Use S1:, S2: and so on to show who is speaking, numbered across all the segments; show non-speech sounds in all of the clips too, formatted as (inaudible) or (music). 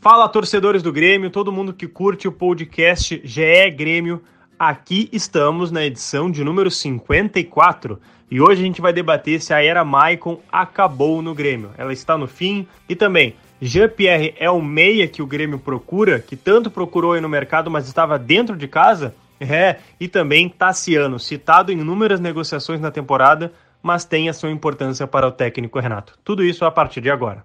S1: Fala, torcedores do Grêmio, todo mundo que curte o podcast GE Grêmio. Aqui estamos na edição de número 54 e hoje a gente vai debater se a era Maicon acabou no Grêmio. Ela está no fim e também Jean-Pierre é o meia que o Grêmio procura, que tanto procurou aí no mercado, mas estava dentro de casa? É, e também Tassiano, citado em inúmeras negociações na temporada, mas tem a sua importância para o técnico Renato. Tudo isso a partir de agora.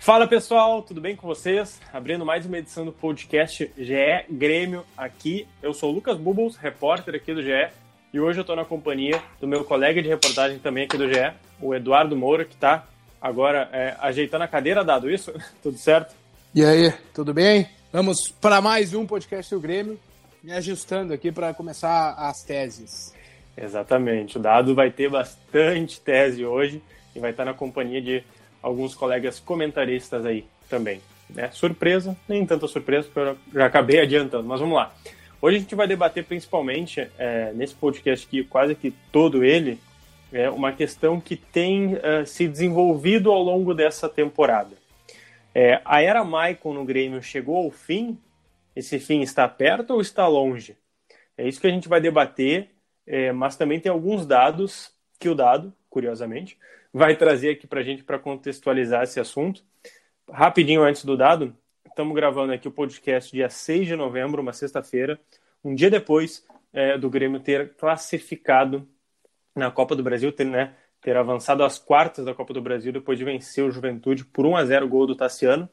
S1: Fala pessoal, tudo bem com vocês? Abrindo mais uma edição do podcast GE Grêmio aqui. Eu sou o Lucas Bubbles, repórter aqui do GE, e hoje eu estou na companhia do meu colega de reportagem também aqui do GE, o Eduardo Moura, que está agora é, ajeitando a cadeira, dado isso? (laughs) tudo certo?
S2: E aí, tudo bem? Vamos para mais um podcast do Grêmio, me ajustando aqui para começar as teses.
S1: Exatamente. O Dado vai ter bastante tese hoje e vai estar na companhia de alguns colegas comentaristas aí também. Né? Surpresa, nem tanta surpresa, porque eu já acabei adiantando, mas vamos lá. Hoje a gente vai debater principalmente, é, nesse podcast aqui, quase que todo ele, é uma questão que tem uh, se desenvolvido ao longo dessa temporada. É, a era Maicon no Grêmio chegou ao fim? Esse fim está perto ou está longe? É isso que a gente vai debater é, mas também tem alguns dados que o dado, curiosamente, vai trazer aqui para a gente para contextualizar esse assunto. Rapidinho antes do dado, estamos gravando aqui o podcast dia 6 de novembro, uma sexta-feira, um dia depois é, do Grêmio ter classificado na Copa do Brasil, ter, né, ter avançado às quartas da Copa do Brasil depois de vencer o Juventude por 1 a 0 gol do Tassiano,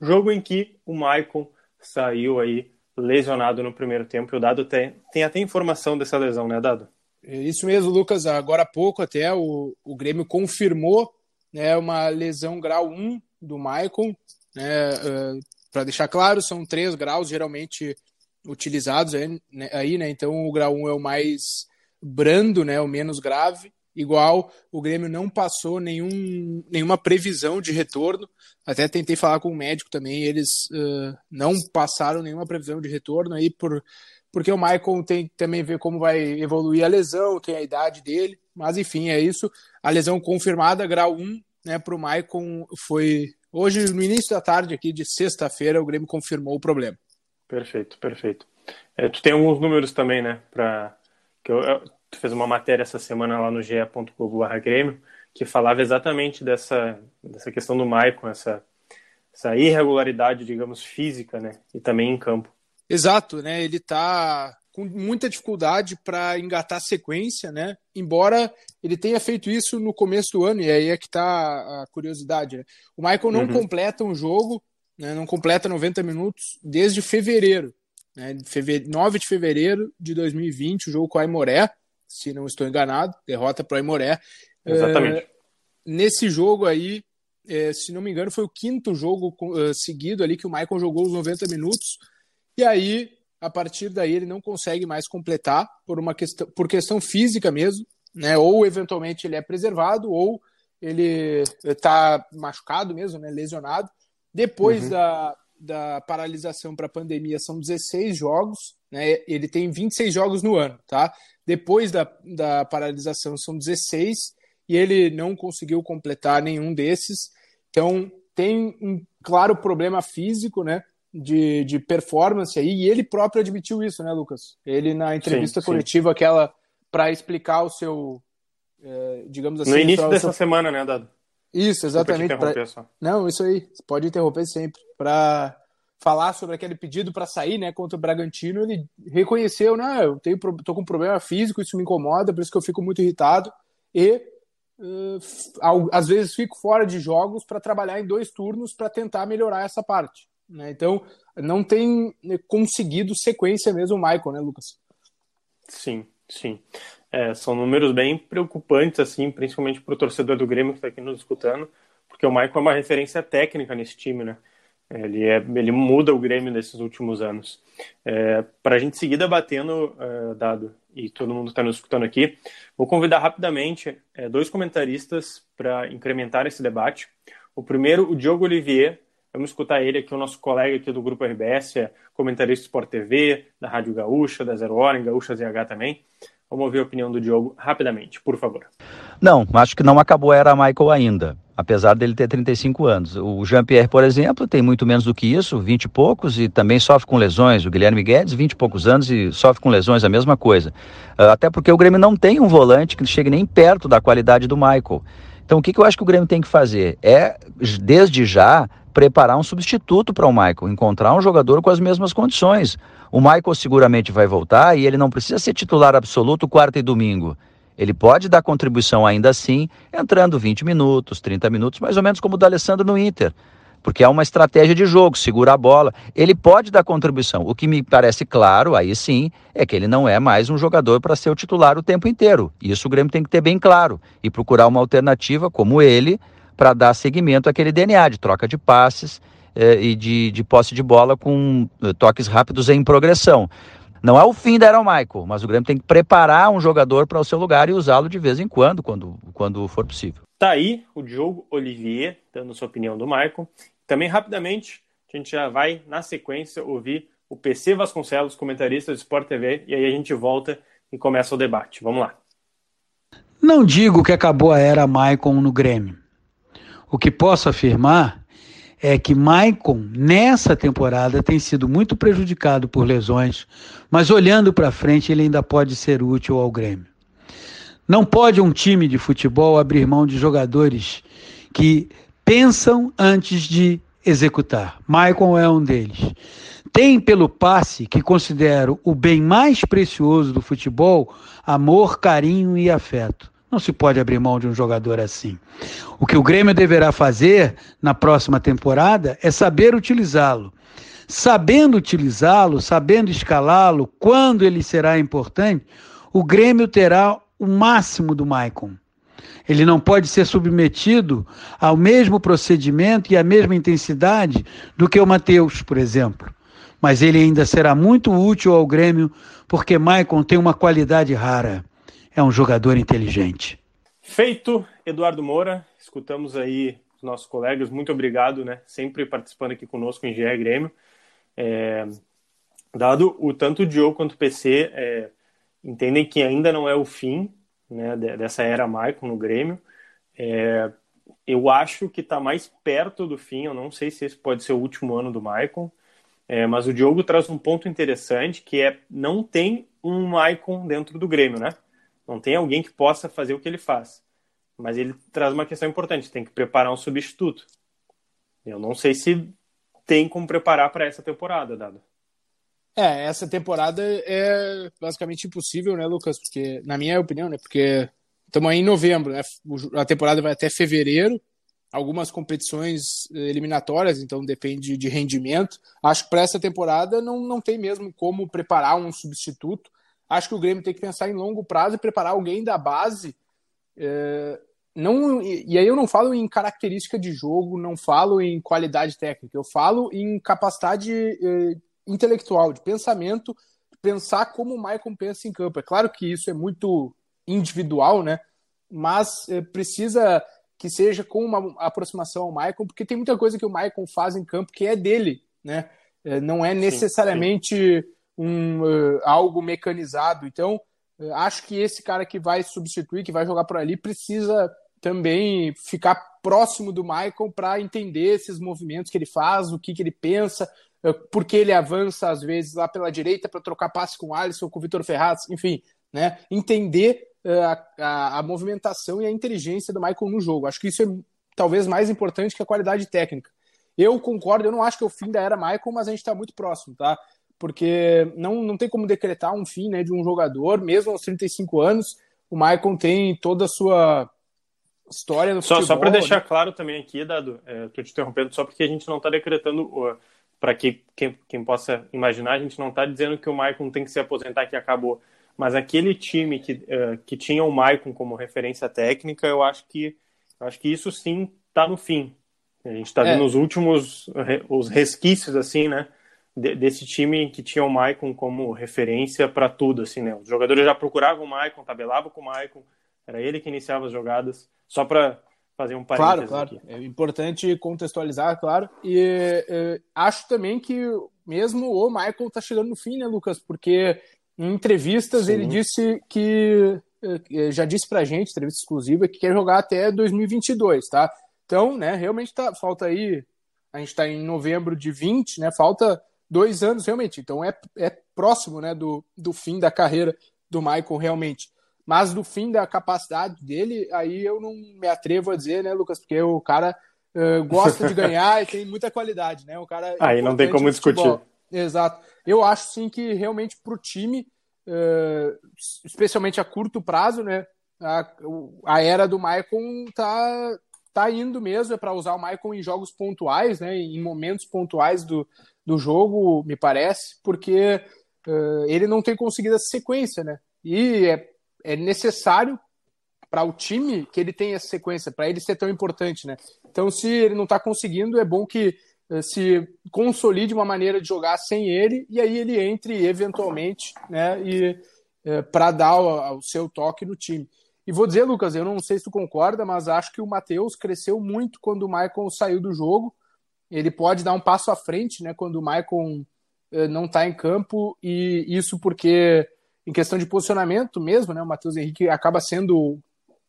S1: jogo em que o Maicon saiu aí lesionado no primeiro tempo. E o Dado tem, tem até informação dessa lesão, né, Dado?
S2: É isso mesmo, Lucas. Agora há pouco até o, o Grêmio confirmou né, uma lesão grau 1 do Maicon. Né, uh, é, Para deixar claro, são três graus geralmente utilizados aí, né, aí, né? Então o grau 1 é o mais brando, né, o menos grave igual o Grêmio não passou nenhum, nenhuma previsão de retorno. Até tentei falar com o médico também, eles uh, não passaram nenhuma previsão de retorno aí por porque o Michael tem que também ver como vai evoluir a lesão, tem a idade dele, mas enfim, é isso. A lesão confirmada, grau 1, né, para o Michael foi hoje no início da tarde aqui de sexta-feira o Grêmio confirmou o problema.
S1: Perfeito, perfeito. É, tu tem alguns números também, né, para que eu, tu fez uma matéria essa semana lá no ge.globo.grêmio que falava exatamente dessa, dessa questão do Maicon, essa, essa irregularidade, digamos, física, né? E também em campo.
S2: Exato, né? Ele tá com muita dificuldade para engatar sequência, né? Embora ele tenha feito isso no começo do ano, e aí é que tá a curiosidade, né? O Michael não uhum. completa um jogo, né? não completa 90 minutos desde fevereiro, né? 9 de fevereiro de 2020, o jogo com a Aimoré, se não estou enganado, derrota para o Aimoré.
S1: Exatamente.
S2: Uh, nesse jogo aí, é, se não me engano, foi o quinto jogo uh, seguido ali que o Michael jogou os 90 minutos. E aí, a partir daí, ele não consegue mais completar por uma questão, por questão física mesmo, né? Ou eventualmente ele é preservado, ou ele está machucado mesmo, né? Lesionado. Depois uhum. da, da paralisação para a pandemia são 16 jogos, né? Ele tem 26 jogos no ano, tá? Depois da, da paralisação são 16 e ele não conseguiu completar nenhum desses. Então tem um claro problema físico, né? De, de performance aí, e ele próprio admitiu isso, né, Lucas? Ele na entrevista sim, coletiva, sim. aquela para explicar o seu, é, digamos assim.
S1: No início dessa seu... semana, né, Dado?
S2: Isso, exatamente. Pra... Não, isso aí. Você pode interromper sempre. Para falar sobre aquele pedido para sair, né, contra o Bragantino, ele reconheceu, né, eu tenho, tô com um problema físico, isso me incomoda, por isso que eu fico muito irritado e uh, às vezes fico fora de jogos para trabalhar em dois turnos para tentar melhorar essa parte, né? Então não tem né, conseguido sequência mesmo o Michael, né, Lucas?
S1: Sim. Sim. É, são números bem preocupantes, assim, principalmente para o torcedor do Grêmio que está aqui nos escutando, porque o Michael é uma referência técnica nesse time, né? Ele, é, ele muda o Grêmio nesses últimos anos. É, para a gente seguir debatendo, é, Dado, e todo mundo está nos escutando aqui, vou convidar rapidamente é, dois comentaristas para incrementar esse debate. O primeiro, o Diogo Olivier, vamos escutar ele aqui, o nosso colega aqui do Grupo RBS, é comentarista do Sport TV, da Rádio Gaúcha, da Zero Hora, em Gaúcha ZH também. Vamos ouvir a opinião do Diogo rapidamente, por favor.
S3: Não, acho que não acabou a era Michael ainda, apesar dele ter 35 anos. O Jean-Pierre, por exemplo, tem muito menos do que isso, 20 e poucos, e também sofre com lesões. O Guilherme Guedes, 20 e poucos anos e sofre com lesões, a mesma coisa. Ah, até porque o Grêmio não tem um volante que chegue nem perto da qualidade do Michael. Então, o que, que eu acho que o Grêmio tem que fazer? É, desde já, preparar um substituto para o Michael, encontrar um jogador com as mesmas condições. O Michael seguramente vai voltar e ele não precisa ser titular absoluto quarta e domingo. Ele pode dar contribuição ainda assim, entrando 20 minutos, 30 minutos, mais ou menos como o Alessandro no Inter. Porque é uma estratégia de jogo, segura a bola. Ele pode dar contribuição. O que me parece claro, aí sim, é que ele não é mais um jogador para ser o titular o tempo inteiro. Isso o Grêmio tem que ter bem claro e procurar uma alternativa como ele para dar seguimento àquele DNA de troca de passes eh, e de, de posse de bola com eh, toques rápidos em progressão. Não é o fim da Aaron Michael, mas o Grêmio tem que preparar um jogador para o seu lugar e usá-lo de vez em quando, quando, quando for possível.
S1: Tá aí o Diogo Olivier dando sua opinião do Michael. Também rapidamente a gente já vai na sequência ouvir o PC Vasconcelos, comentarista do Sport TV, e aí a gente volta e começa o debate. Vamos lá.
S4: Não digo que acabou a era Michael no Grêmio. O que posso afirmar é que Maicon, nessa temporada, tem sido muito prejudicado por lesões, mas olhando para frente, ele ainda pode ser útil ao Grêmio. Não pode um time de futebol abrir mão de jogadores que pensam antes de executar. Maicon é um deles. Tem pelo passe, que considero o bem mais precioso do futebol, amor, carinho e afeto. Não se pode abrir mão de um jogador assim. O que o Grêmio deverá fazer na próxima temporada é saber utilizá-lo. Sabendo utilizá-lo, sabendo escalá-lo, quando ele será importante, o Grêmio terá o máximo do Maicon. Ele não pode ser submetido ao mesmo procedimento e à mesma intensidade do que o Matheus, por exemplo. Mas ele ainda será muito útil ao Grêmio, porque Maicon tem uma qualidade rara é um jogador inteligente.
S1: Feito, Eduardo Moura. Escutamos aí os nossos colegas. Muito obrigado, né? Sempre participando aqui conosco em GE Grêmio. É, dado o tanto o Diogo quanto o PC é, entendem que ainda não é o fim né, dessa era Maicon no Grêmio. É, eu acho que está mais perto do fim. Eu não sei se esse pode ser o último ano do Maicon. É, mas o Diogo traz um ponto interessante que é não tem um Maicon dentro do Grêmio, né? Não tem alguém que possa fazer o que ele faz. Mas ele traz uma questão importante: tem que preparar um substituto. Eu não sei se tem como preparar para essa temporada, Dado.
S2: É, essa temporada é basicamente impossível, né, Lucas? Porque, na minha opinião, né? Porque estamos aí em novembro, né? A temporada vai até fevereiro. Algumas competições eliminatórias, então depende de rendimento. Acho que para essa temporada não, não tem mesmo como preparar um substituto. Acho que o Grêmio tem que pensar em longo prazo e preparar alguém da base. É, não, e aí eu não falo em característica de jogo, não falo em qualidade técnica, eu falo em capacidade é, intelectual, de pensamento, de pensar como o Maicon pensa em campo. É claro que isso é muito individual, né? Mas é, precisa que seja com uma aproximação ao Maicon, porque tem muita coisa que o Maicon faz em campo que é dele, né? É, não é necessariamente. Sim, sim um, uh, algo mecanizado. Então, uh, acho que esse cara que vai substituir, que vai jogar por ali, precisa também ficar próximo do Michael para entender esses movimentos que ele faz, o que, que ele pensa, uh, por que ele avança às vezes lá pela direita para trocar passe com o Alisson, com o Vitor Ferraz, enfim, né? entender a, a, a, movimentação e a inteligência do Michael no jogo. Acho que isso é talvez mais importante que a qualidade técnica. Eu concordo, eu não acho que é o fim da era Michael, mas a gente está muito próximo, tá? Porque não, não tem como decretar um fim né, de um jogador, mesmo aos 35 anos. O Maicon tem toda a sua história no
S1: só,
S2: futebol.
S1: Só para deixar né? claro também aqui, Dado, estou é, te interrompendo só porque a gente não está decretando, para que quem, quem possa imaginar, a gente não está dizendo que o Maicon tem que se aposentar que acabou. mas aquele time que, uh, que tinha o Maicon como referência técnica, eu acho que, eu acho que isso sim está no fim. A gente está é. vendo os últimos os resquícios assim, né, desse time que tinha o Maicon como referência para tudo, assim, né? Os jogadores já procuravam o Maicon, tabelavam com o Maicon, era ele que iniciava as jogadas, só para fazer um
S2: parênteses claro, claro. Aqui. É importante contextualizar, claro. E é, acho também que mesmo o Michael está chegando no fim, né, Lucas? Porque em entrevistas Sim. ele disse que é, já disse pra gente, entrevista exclusiva, que quer jogar até 2022, tá? Então, né, realmente tá, falta aí, a gente está em novembro de 20, né? Falta dois anos realmente. Então é, é próximo, né, do, do fim da carreira do Michael realmente. Mas do fim da capacidade dele, aí eu não me atrevo a dizer, né, Lucas? Porque o cara uh, gosta de ganhar e tem muita qualidade, né? O cara
S1: aí não tem como discutir.
S2: Exato. Eu acho sim que realmente para o time, uh, especialmente a curto prazo, né? A, a era do Maicon tá, tá indo mesmo, é para usar o Maicon em jogos pontuais, né? Em momentos pontuais do, do jogo, me parece, porque uh, ele não tem conseguido essa sequência, né? E é é necessário para o time que ele tenha essa sequência, para ele ser tão importante, né? Então, se ele não está conseguindo, é bom que uh, se consolide uma maneira de jogar sem ele e aí ele entre eventualmente, né? E eh, para dar o, o, seu toque no time. E vou dizer, Lucas, eu não sei se tu concorda, mas acho que o Matheus cresceu muito quando o Michael saiu do jogo. Ele pode dar um passo à frente, né? Quando o Michael uh, não está em campo e isso porque em questão de posicionamento mesmo, né? O Matheus Henrique acaba sendo,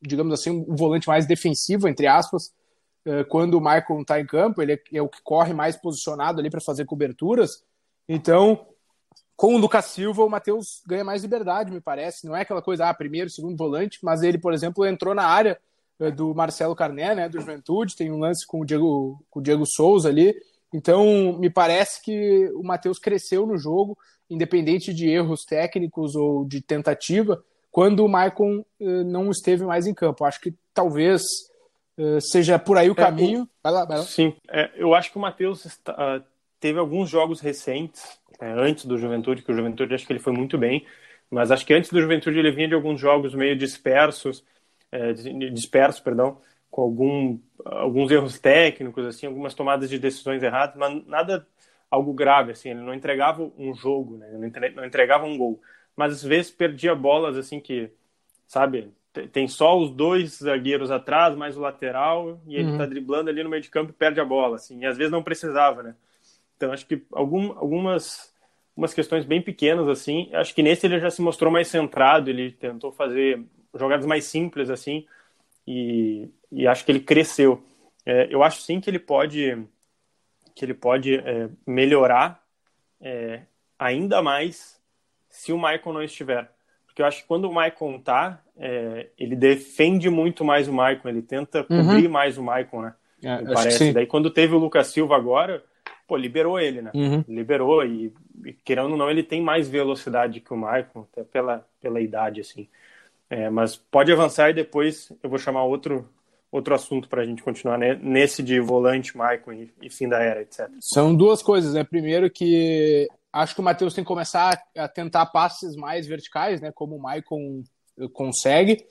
S2: digamos assim, um volante mais defensivo, entre aspas, eh, quando o não está em campo, ele é o que corre mais posicionado ali para fazer coberturas. Então, com o Lucas Silva, o Matheus ganha mais liberdade, me parece. Não é aquela coisa, ah, primeiro, segundo volante, mas ele, por exemplo, entrou na área eh, do Marcelo Carné, né, do Juventude, tem um lance com o Diego, com o Diego Souza ali. Então, me parece que o Matheus cresceu no jogo independente de erros técnicos ou de tentativa, quando o Maicon uh, não esteve mais em campo. Acho que talvez uh, seja por aí o é, caminho.
S1: Vai lá, vai lá. Sim, é, eu acho que o Matheus uh, teve alguns jogos recentes, é, antes do Juventude, que o Juventude acho que ele foi muito bem, mas acho que antes do Juventude ele vinha de alguns jogos meio dispersos, é, dispersos, perdão, com algum, alguns erros técnicos, assim, algumas tomadas de decisões erradas, mas nada algo grave, assim, ele não entregava um jogo, né? não entregava um gol, mas às vezes perdia bolas, assim, que, sabe, tem só os dois zagueiros atrás, mais o lateral, e ele uhum. tá driblando ali no meio de campo e perde a bola, assim, e às vezes não precisava, né? Então, acho que algum, algumas umas questões bem pequenas, assim, acho que nesse ele já se mostrou mais centrado, ele tentou fazer jogadas mais simples, assim, e, e acho que ele cresceu. É, eu acho sim que ele pode que ele pode é, melhorar é, ainda mais se o Michael não estiver. Porque eu acho que quando o Michael tá, é, ele defende muito mais o Michael, ele tenta uhum. cobrir mais o Michael, né? É, parece. Daí quando teve o Lucas Silva agora, pô, liberou ele, né? Uhum. Liberou e, e, querendo ou não, ele tem mais velocidade que o Michael, até pela, pela idade, assim. É, mas pode avançar e depois eu vou chamar outro outro assunto para a gente continuar né? nesse de volante, Maicon e, e, fim da era, etc.
S2: São duas coisas, né? Primeiro que acho que o Matheus tem que começar a tentar passes mais verticais, né? Como o Maicon eh, consegue.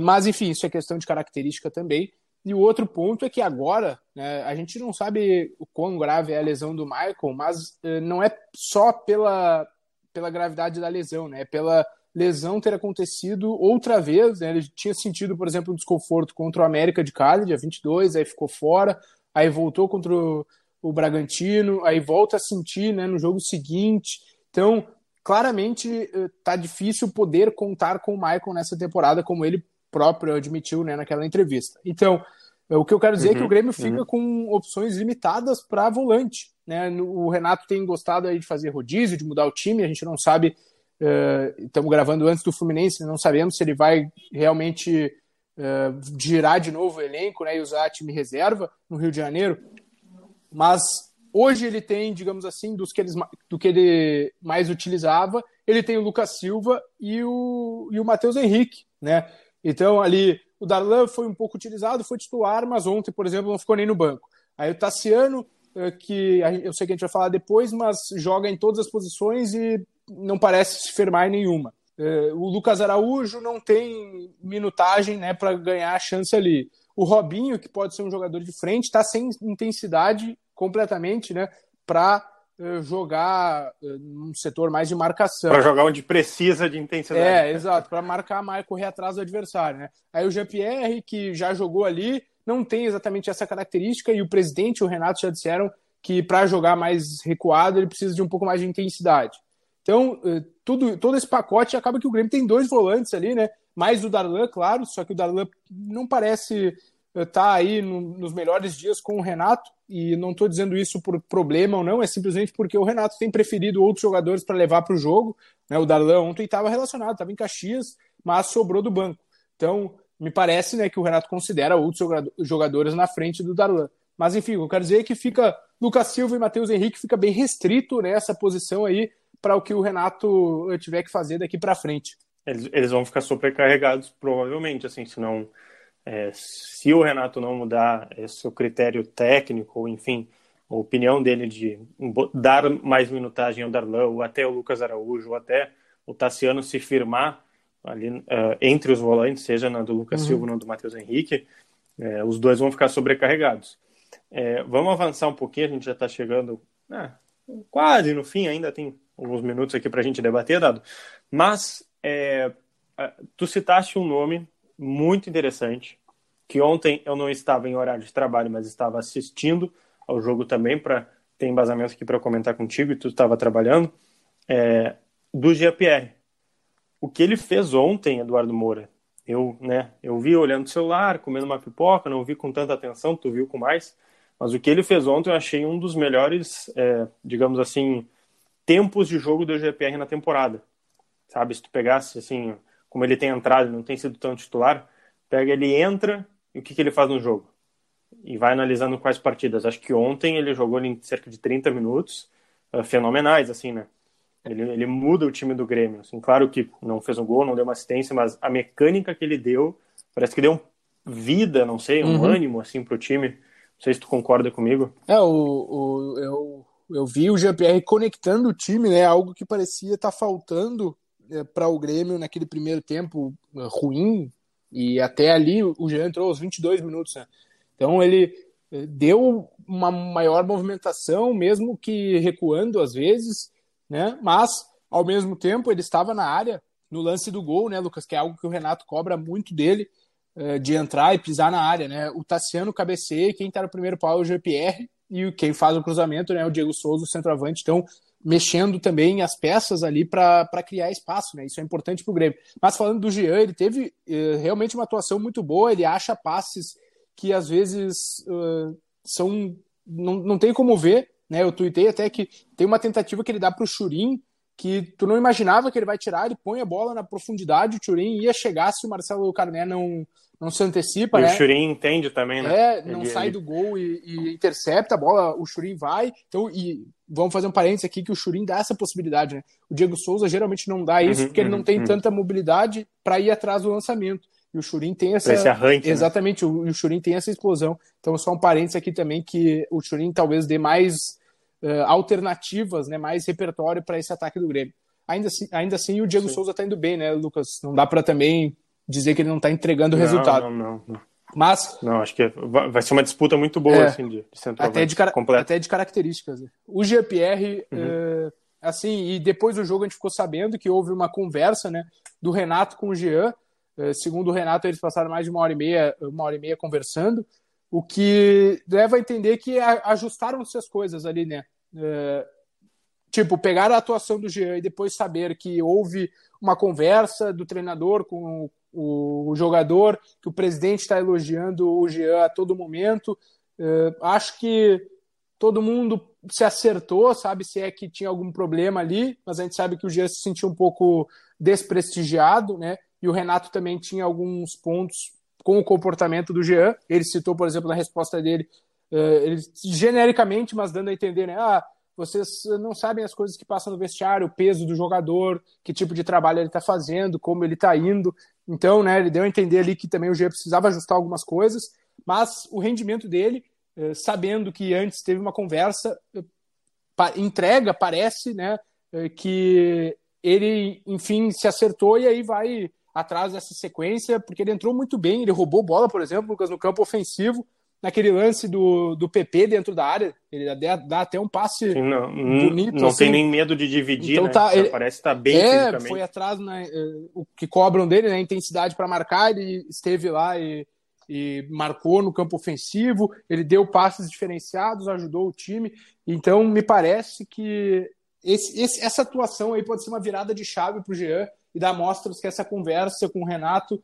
S2: Mas, enfim, isso é questão de característica também. E o outro ponto é que agora, né, a gente não sabe o quão grave é a lesão do Michael, mas eh, não é só pela, pela gravidade da lesão, né? É pela lesão ter acontecido outra vez. Né? Ele tinha sentido, por exemplo, um desconforto contra o América de Cali, dia 22, aí ficou fora, aí voltou contra o, o Bragantino, aí volta a sentir né, no jogo seguinte. Então, claramente, tá difícil poder contar com o Michael nessa temporada, como ele próprio admitiu né, naquela entrevista. Então, o que eu quero dizer uhum, é que o uhum, Grêmio fica uhum. com opções limitadas para volante. Né? O Renato tem gostado aí de fazer rodízio, de mudar o time, a gente não sabe Uh, estamos gravando antes do Fluminense, não sabemos se ele vai realmente uh, girar de novo o elenco né, e usar time reserva no Rio de Janeiro. Mas hoje ele tem, digamos assim, dos que, eles, do que ele mais utilizava, ele tem o Lucas Silva e o, e o Matheus Henrique. Né? Então ali o Darlan foi um pouco utilizado, foi titular, mas ontem, por exemplo, não ficou nem no banco. Aí o Tassiano, que eu sei que a gente vai falar depois, mas joga em todas as posições e não parece se firmar em nenhuma. É, o Lucas Araújo não tem minutagem né, para ganhar a chance ali. O Robinho, que pode ser um jogador de frente, está sem intensidade completamente né, para jogar uh, num setor mais de marcação.
S1: Para jogar onde precisa de intensidade.
S2: É, exato, para marcar mais, correr atrás do adversário. Né? Aí o Jean-Pierre, que já jogou ali, não tem exatamente essa característica, e o presidente e o Renato já disseram que para jogar mais recuado ele precisa de um pouco mais de intensidade. Então, uh, tudo, todo esse pacote acaba que o Grêmio tem dois volantes ali, né? Mais o Darlan, claro, só que o Darlan não parece estar tá aí no, nos melhores dias com o Renato e não estou dizendo isso por problema ou não, é simplesmente porque o Renato tem preferido outros jogadores para levar para o jogo. Né? O Darlan ontem estava relacionado, estava em Caxias, mas sobrou do banco. Então, me parece né, que o Renato considera outros jogadores na frente do Darlan. Mas enfim, eu quero dizer é que fica Lucas Silva e Matheus Henrique fica bem restrito nessa posição aí para o que o Renato tiver que fazer daqui para frente.
S1: Eles, eles vão ficar sobrecarregados, provavelmente, assim, se não é, se o Renato não mudar esse critério técnico, enfim, a opinião dele de dar mais minutagem ao Darlan, ou até o Lucas Araújo, ou até o Tassiano se firmar ali uh, entre os volantes, seja na do Lucas uhum. Silva ou na do Matheus Henrique, é, os dois vão ficar sobrecarregados. É, vamos avançar um pouquinho, a gente já está chegando ah, quase no fim, ainda tem alguns minutos aqui para a gente debater, Dado. Mas é, tu citaste um nome muito interessante, que ontem eu não estava em horário de trabalho, mas estava assistindo ao jogo também para ter embasamento aqui para comentar contigo e tu estava trabalhando, é, do GPR. O que ele fez ontem, Eduardo Moura, eu, né, eu vi olhando o celular, comendo uma pipoca, não vi com tanta atenção, tu viu com mais, mas o que ele fez ontem eu achei um dos melhores, é, digamos assim, tempos de jogo do GPR na temporada. Sabe, se tu pegasse assim, como ele tem entrado, não tem sido tão titular, pega ele entra e o que, que ele faz no jogo? E vai analisando quais partidas. Acho que ontem ele jogou em cerca de 30 minutos, uh, fenomenais, assim, né? Ele, ele muda o time do Grêmio. Assim, claro que não fez um gol, não deu uma assistência, mas a mecânica que ele deu, parece que deu vida, não sei, um uhum. ânimo, assim, pro time. Não sei se tu concorda comigo.
S2: É, o, o, eu, eu vi o GPR conectando o time, né? Algo que parecia estar tá faltando para o Grêmio naquele primeiro tempo é, ruim, e até ali o Jean entrou aos 22 minutos. Né? Então ele é, deu uma maior movimentação, mesmo que recuando às vezes, né? mas ao mesmo tempo ele estava na área no lance do gol, né, Lucas? Que é algo que o Renato cobra muito dele, de entrar e pisar na área, né? O Tassiano cabeceia, quem está no primeiro pau é o GPR, e quem faz o cruzamento né, é o Diego Souza, o centroavante. Então, mexendo também as peças ali para criar espaço, né? Isso é importante para o Grêmio. Mas falando do Jean, ele teve uh, realmente uma atuação muito boa, ele acha passes que às vezes uh, são. Não, não tem como ver, né? Eu tuitei até que tem uma tentativa que ele dá para o Churin, que tu não imaginava que ele vai tirar, ele põe a bola na profundidade, o Churin ia chegar se o Marcelo Carné não, não se antecipa,
S1: e
S2: né?
S1: o Churin entende também, né?
S2: É, não ele, sai ele... do gol e, e, intercepta a bola, o Churin vai. Então, e vamos fazer um parênteses aqui que o Churin dá essa possibilidade, né? O Diego Souza geralmente não dá isso uhum, porque uhum, ele não tem uhum. tanta mobilidade para ir atrás do lançamento. E o Churin tem essa.
S1: Esse arranque,
S2: né? Exatamente, né? o, o Churin tem essa explosão. Então, só um parênteses aqui também que o Churin talvez dê mais uh, alternativas, né? Mais repertório para esse ataque do Grêmio. Ainda assim, ainda assim o Diego Sim. Souza está indo bem, né, Lucas? Não dá para também dizer que ele não está entregando o resultado.
S1: Não, não, não.
S2: Mas.
S1: Não, acho que vai ser uma disputa muito boa, é, assim, de, de
S2: até de, até de características. O GPR, uhum. é, assim, e depois do jogo a gente ficou sabendo que houve uma conversa, né, do Renato com o Jean. É, segundo o Renato, eles passaram mais de uma hora e meia, uma hora e meia conversando, o que leva a entender que ajustaram-se as coisas ali, né? É, tipo, pegar a atuação do Jean e depois saber que houve uma conversa do treinador com o, o jogador, que o presidente está elogiando o Jean a todo momento. Uh, acho que todo mundo se acertou, sabe se é que tinha algum problema ali, mas a gente sabe que o Jean se sentiu um pouco desprestigiado, né? E o Renato também tinha alguns pontos com o comportamento do Jean. Ele citou, por exemplo, na resposta dele, uh, ele, genericamente, mas dando a entender, né? Ah, vocês não sabem as coisas que passam no vestiário, o peso do jogador, que tipo de trabalho ele está fazendo, como ele está indo. Então, né, ele deu a entender ali que também o G precisava ajustar algumas coisas, mas o rendimento dele, eh, sabendo que antes teve uma conversa, eh, entrega, parece, né, eh, que ele, enfim, se acertou e aí vai atrás dessa sequência, porque ele entrou muito bem, ele roubou bola, por exemplo, Lucas, no campo ofensivo, naquele lance do, do PP dentro da área, ele dá, dá até um passe
S1: Sim, não,
S2: bonito.
S1: Não
S2: assim.
S1: tem nem medo de dividir,
S2: Então
S1: né?
S2: tá, ele-
S1: Parece estar bem
S2: é, foi atrás, né, eh, o que cobram dele, né, intensidade para marcar, ele esteve lá e, e marcou no campo ofensivo, ele deu passes diferenciados, ajudou o time, então me parece que esse, esse- essa atuação aí pode ser uma virada de chave para o Jean e dar mostras que essa conversa com o Renato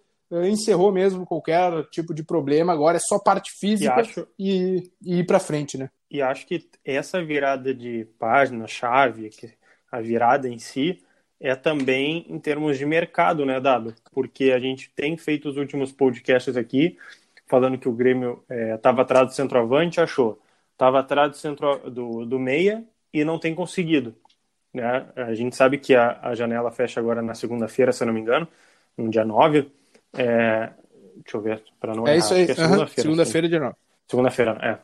S2: encerrou mesmo qualquer tipo de problema, agora é só parte
S1: E
S2: física
S1: acho,
S2: e, e ir para frente, né?
S1: e acho que essa virada de página, chave, que a virada em si, é também em termos de mercado, né, Dado? Porque a gente tem feito os últimos podcasts aqui, falando que o Grêmio estava atrás do centroavante, achou. Estava atrás do, centro, do, do meia e não tem conseguido. Né? A gente sabe que a, a janela fecha agora na segunda-feira, se eu não me engano, no dia 9. É, deixa eu ver, para não
S2: É
S1: errar,
S2: isso aí,
S1: é segunda-feira.
S2: segunda-feira de novo.
S1: Segunda-feira, é.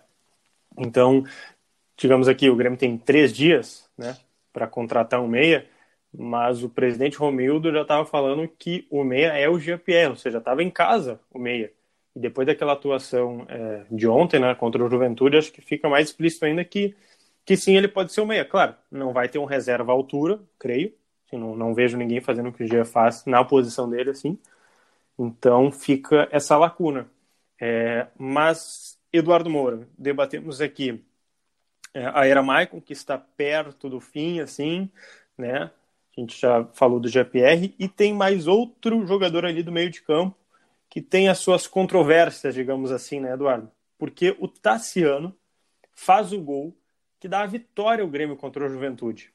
S1: Então, digamos aqui, o Grêmio tem três dias, né, para contratar um meia, mas o presidente Romildo já estava falando que o meia é o Jean-Pierre, ou seja, estava em casa o meia. E depois daquela atuação é, de ontem, né, contra o Juventude, acho que fica mais explícito ainda que, que sim, ele pode ser o meia. Claro, não vai ter um reserva à altura, creio. Assim, não, não vejo ninguém fazendo o que o Jean faz na posição dele, assim. Então fica essa lacuna. É, mas, Eduardo Moura, debatemos aqui é, a Era Maicon, que está perto do fim, assim, né? A gente já falou do GPR, e tem mais outro jogador ali do meio de campo que tem as suas controvérsias, digamos assim, né, Eduardo? Porque o Tassiano faz o gol que dá a vitória ao Grêmio contra o Juventude.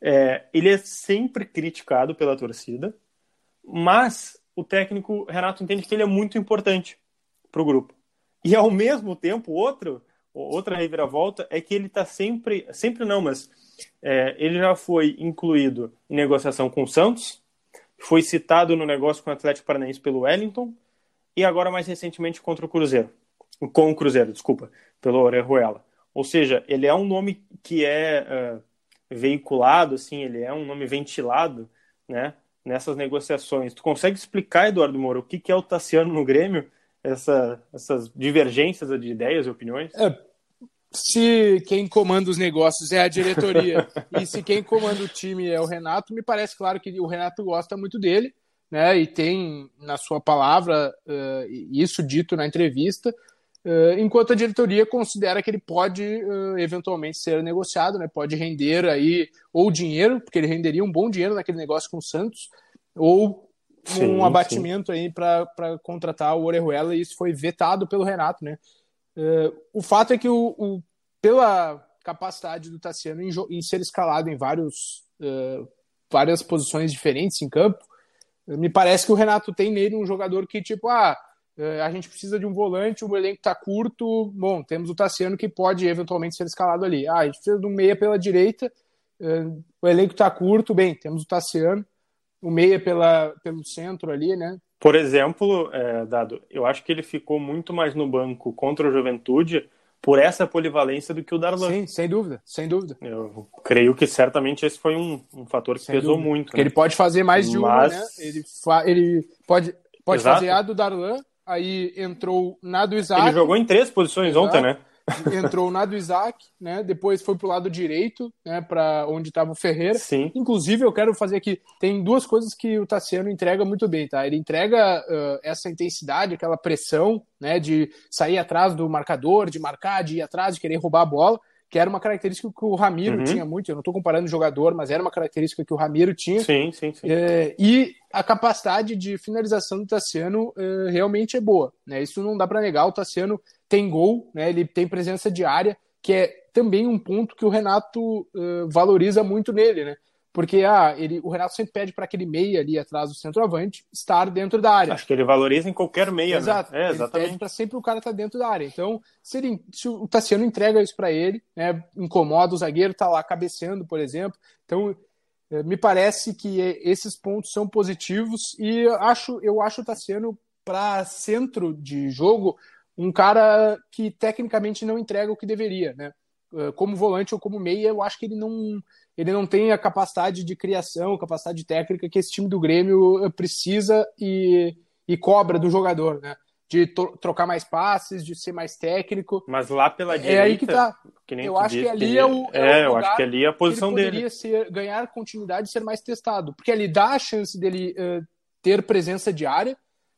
S1: É, ele é sempre criticado pela torcida, mas o técnico Renato entende que ele é muito importante para o grupo. E ao mesmo tempo, outro, outra reviravolta é que ele está sempre, sempre não, mas é, ele já foi incluído em negociação com o Santos, foi citado no negócio com o Atlético Paranaense pelo Wellington e agora mais recentemente contra o Cruzeiro, com o Cruzeiro, desculpa, pelo Orejuela. Ou seja, ele é um nome que é uh, veiculado, assim, ele é um nome ventilado, né? Nessas negociações. Tu consegue explicar, Eduardo Moura, o que, que é o Tassiano no Grêmio? Essa, essas divergências de ideias e opiniões?
S2: É, se quem comanda os negócios é a diretoria (laughs) e se quem comanda o time é o Renato, me parece claro que o Renato gosta muito dele, né? E tem na sua palavra uh, isso dito na entrevista, enquanto a diretoria considera que ele pode uh, eventualmente ser negociado, né? Pode render aí ou dinheiro, porque ele renderia um bom dinheiro naquele negócio com o Santos, ou
S1: Sim,
S2: um
S1: sim.
S2: abatimento aí para contratar o Orejuela e isso foi vetado pelo Renato, né? Uh, o fato é que, o, o, pela capacidade do Tassiano em, em, ser escalado em vários, uh, várias posições diferentes em campo, me parece que o Renato tem nele um jogador que, tipo, ah, a gente precisa de um volante, o elenco tá curto, bom, temos o Tassiano que pode eventualmente ser escalado ali. Ah, a gente precisa de um meia pela direita, o elenco tá curto, bem, temos o Tassiano, o meia pela, pelo centro ali, né?
S1: Por exemplo, é, Dado, eu acho que ele ficou muito mais no banco contra o Juventude por essa polivalência do que o Darlan.
S2: Sim, sem dúvida, sem dúvida.
S1: Eu creio que certamente esse foi um, um fator que
S2: sem
S1: pesou
S2: dúvida.
S1: muito.
S2: Né? ele pode fazer mais de
S1: Mas...
S2: uma, né? Ele, fa ele pode, pode fazer a do Darlan, aí entrou na do Isaac.
S1: Ele jogou em três posições
S2: Exato.
S1: ontem, né? (laughs)
S2: entrou na do Isaac, né? Depois foi pro lado direito, né? Para onde estava o Ferreira.
S1: Sim.
S2: Inclusive, eu quero fazer aqui. Tem duas coisas que o Tassiano entrega muito bem, tá? Ele entrega uh, essa intensidade, aquela pressão, né? De sair atrás do marcador, de marcar, de ir atrás, de querer roubar a bola, que era uma característica que o Ramiro
S1: Uhum.
S2: tinha muito. Eu não estou comparando o jogador, mas era uma característica que o Ramiro tinha.
S1: Sim, sim, sim.
S2: É, e a capacidade de finalização do Tassiano é, realmente é boa. Né? Isso não dá para negar. O Tassiano tem gol, né? ele tem presença de área, que é também um ponto que o Renato é, valoriza muito nele. Né? Porque ah, ele, o Renato sempre pede para aquele meia ali atrás do centroavante estar dentro da área.
S1: Acho que ele valoriza em qualquer meia,
S2: Exato.
S1: né? É,
S2: Ele
S1: exatamente.
S2: pede para sempre o cara estar dentro da área. Então, se, ele, se o Tassiano entrega isso para ele, né, incomoda o zagueiro, tá lá cabeceando, por exemplo. Então, eh, me parece que esses pontos são positivos e eu acho, eu acho o Tassiano para centro de jogo um cara que tecnicamente não entrega o que deveria, né? uh, como volante ou como meia, eu acho que ele não, ele não tem a capacidade de criação, capacidade técnica que esse time do Grêmio precisa e, e cobra do jogador, né? De trocar mais passes, de ser mais técnico.
S1: Mas lá pela direita.
S2: É aí que tá.
S1: Que
S2: eu acho que ali é o.
S1: É, é o eu acho que ali é a posição
S2: ele
S1: poderia
S2: dele. Ser, ganhar continuidade e ser mais testado. Porque ali dá a chance dele uh, ter presença diária,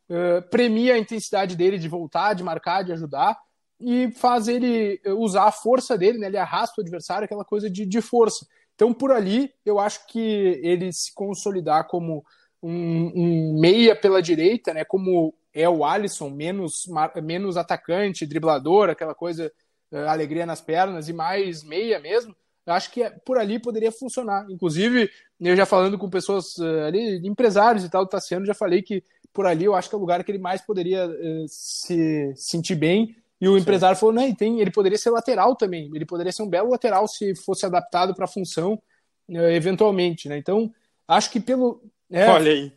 S2: uh, premia a intensidade dele de voltar, de marcar, de ajudar, e faz ele usar a força dele, né? Ele arrasta o adversário, aquela coisa de, de força. Então, por ali, eu acho que ele se consolidar como um, um meia pela direita, né? Como é o Alisson, menos, menos atacante, driblador, aquela coisa, uh, alegria nas pernas, e mais meia mesmo, eu acho que é, por ali poderia funcionar. Inclusive, eu já falando com pessoas uh, ali, empresários e tal do Tassiano, já falei que por ali eu acho que é o lugar que ele mais poderia uh, se sentir bem. E o Sim. empresário falou: não, ele, tem, ele poderia ser lateral também, ele poderia ser um belo lateral se fosse adaptado para a função, eventualmente. Né? Então, acho que pelo.
S1: É, Olha aí.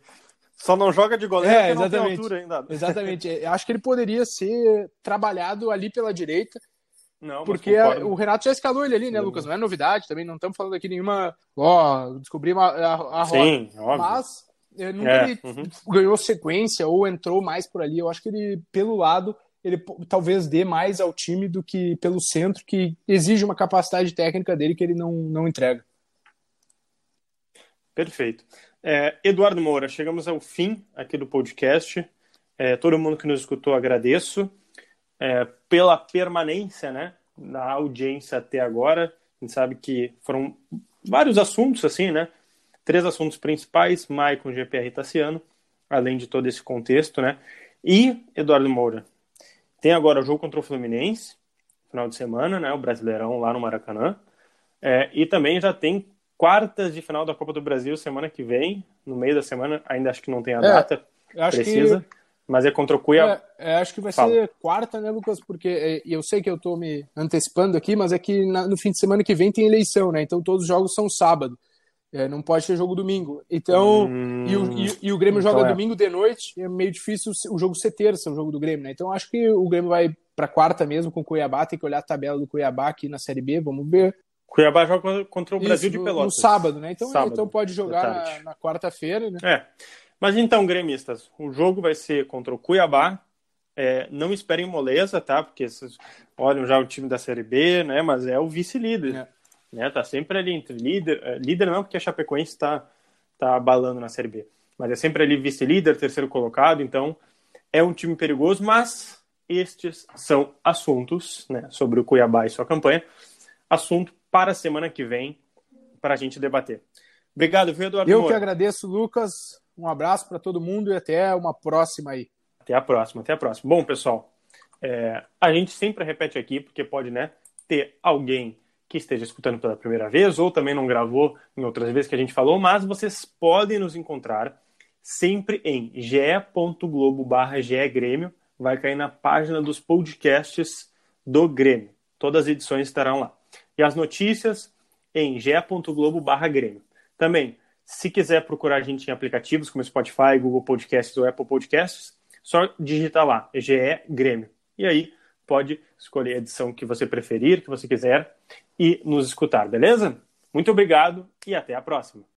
S1: Só não joga de goleiro é, exatamente, altura ainda.
S2: Exatamente. É, acho que ele poderia ser trabalhado ali pela direita. Não, porque a, o Renato já escalou ele ali, né, Lucas? Não é novidade também, não estamos falando aqui nenhuma. Ó, descobri a, a, a
S1: Sim, roda.
S2: Óbvio. Mas é, nunca é, ele uhum. ganhou sequência ou entrou mais por ali. Eu acho que ele, pelo lado, ele talvez dê mais ao time do que pelo centro, que exige uma capacidade técnica dele que ele não, não entrega.
S1: Perfeito. É, Eduardo Moura, chegamos ao fim aqui do podcast. É, todo mundo que nos escutou, agradeço é, pela permanência né, na audiência até agora. A gente sabe que foram vários assuntos, assim, né? Três assuntos principais, Maicon, GPR e Tassiano, além de todo esse contexto, né? E, Eduardo Moura, tem agora o jogo contra o Fluminense, final de semana, né? O Brasileirão lá no Maracanã. É, e também já tem quartas de final da Copa do Brasil semana que vem, no meio da semana, ainda acho que não tem a é, data precisa, que... mas é contra o Cuiabá.
S2: É, é, acho que vai Fala. ser quarta, né, Lucas? Porque é, eu sei que eu estou me antecipando aqui, mas é que na, no fim de semana que vem tem eleição, né? Então todos os jogos são sábado. É, não pode ter jogo domingo. Então, hum, e, o, e, e, o Grêmio então joga é. domingo de noite, é meio difícil o jogo ser terça, o jogo do Grêmio, né? Então acho que o Grêmio vai para quarta mesmo com o Cuiabá, tem que olhar a tabela do Cuiabá aqui na Série B, vamos ver.
S1: Cuiabá joga contra o Brasil Isso, de Pelotas.
S2: No sábado, né? Então, sábado, então pode jogar na, na quarta-feira, né?
S1: É. Mas então, gremistas, o jogo vai ser contra o Cuiabá. É, não esperem moleza, tá? Porque vocês olham já o time da Série B, né? Mas é o vice-líder. É. Né? Tá sempre ali entre líder. É, líder não, porque a Chapecoense está tá abalando na Série B. Mas é sempre ali vice-líder, terceiro colocado. Então, é um time perigoso, mas estes são assuntos né, sobre o Cuiabá e sua campanha. Assunto para a semana que vem para a gente debater. Obrigado, viu, Eduardo?
S2: Eu
S1: Moura.
S2: que agradeço, Lucas. Um abraço para todo mundo e até uma próxima aí.
S1: Até a próxima, até a próxima. Bom, pessoal, é, a gente sempre repete aqui, porque pode né, ter alguém que esteja escutando pela primeira vez ou também não gravou em outras vezes que a gente falou, mas vocês podem nos encontrar sempre em ge.globo barra Grêmio, vai cair na página dos podcasts do Grêmio. Todas as edições estarão lá e as notícias em ge.globo Grêmio. Também, se quiser procurar a gente em aplicativos como Spotify, Google Podcasts ou Apple Podcasts, só digitar lá, GE Grêmio. E aí pode escolher a edição que você preferir, que você quiser, e nos escutar, beleza? Muito obrigado e até a próxima.